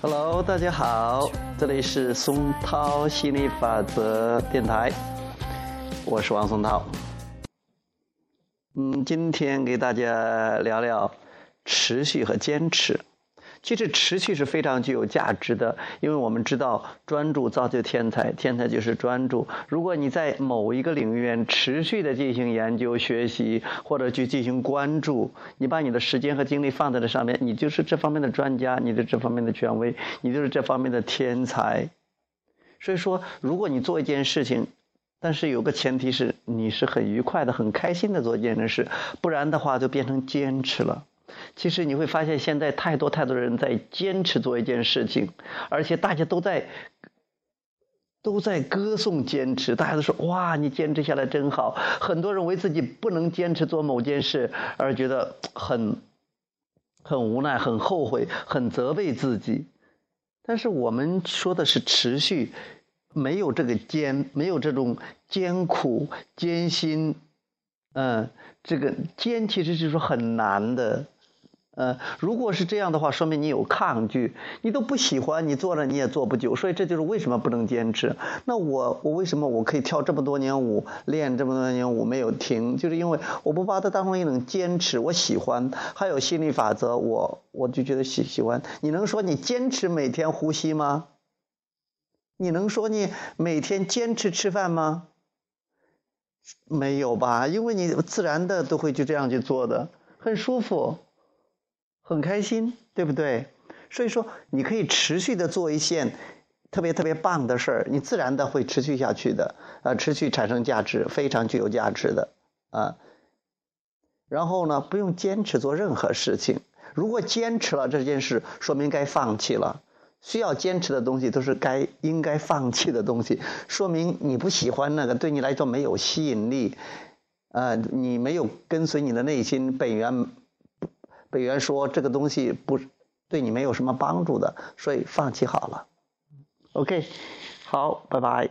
Hello，大家好，这里是松涛心理法则电台，我是王松涛。嗯，今天给大家聊聊持续和坚持。其实持续是非常具有价值的，因为我们知道专注造就天才，天才就是专注。如果你在某一个领域持续的进行研究、学习，或者去进行关注，你把你的时间和精力放在这上面，你就是这方面的专家，你的这方面的权威，你就是这方面的天才。所以说，如果你做一件事情，但是有个前提是你是很愉快的、很开心的做一件事，不然的话就变成坚持了。其实你会发现，现在太多太多人在坚持做一件事情，而且大家都在都在歌颂坚持。大家都说：“哇，你坚持下来真好。”很多人为自己不能坚持做某件事而觉得很很无奈、很后悔、很责备自己。但是我们说的是持续，没有这个艰，没有这种艰苦、艰辛。嗯，这个艰其实就是很难的。呃，如果是这样的话，说明你有抗拒，你都不喜欢，你做了你也做不久，所以这就是为什么不能坚持。那我我为什么我可以跳这么多年舞，练这么多年舞没有停，就是因为我不把它当成一种坚持，我喜欢。还有心理法则，我我就觉得喜喜欢。你能说你坚持每天呼吸吗？你能说你每天坚持吃饭吗？没有吧，因为你自然的都会就这样去做的，很舒服。很开心，对不对？所以说，你可以持续的做一件特别特别棒的事儿，你自然的会持续下去的，呃，持续产生价值，非常具有价值的啊。然后呢，不用坚持做任何事情。如果坚持了这件事，说明该放弃了。需要坚持的东西都是该应该放弃的东西，说明你不喜欢那个，对你来说没有吸引力，呃，你没有跟随你的内心本源。北原说这个东西不对你没有什么帮助的，所以放弃好了。OK，好，拜拜。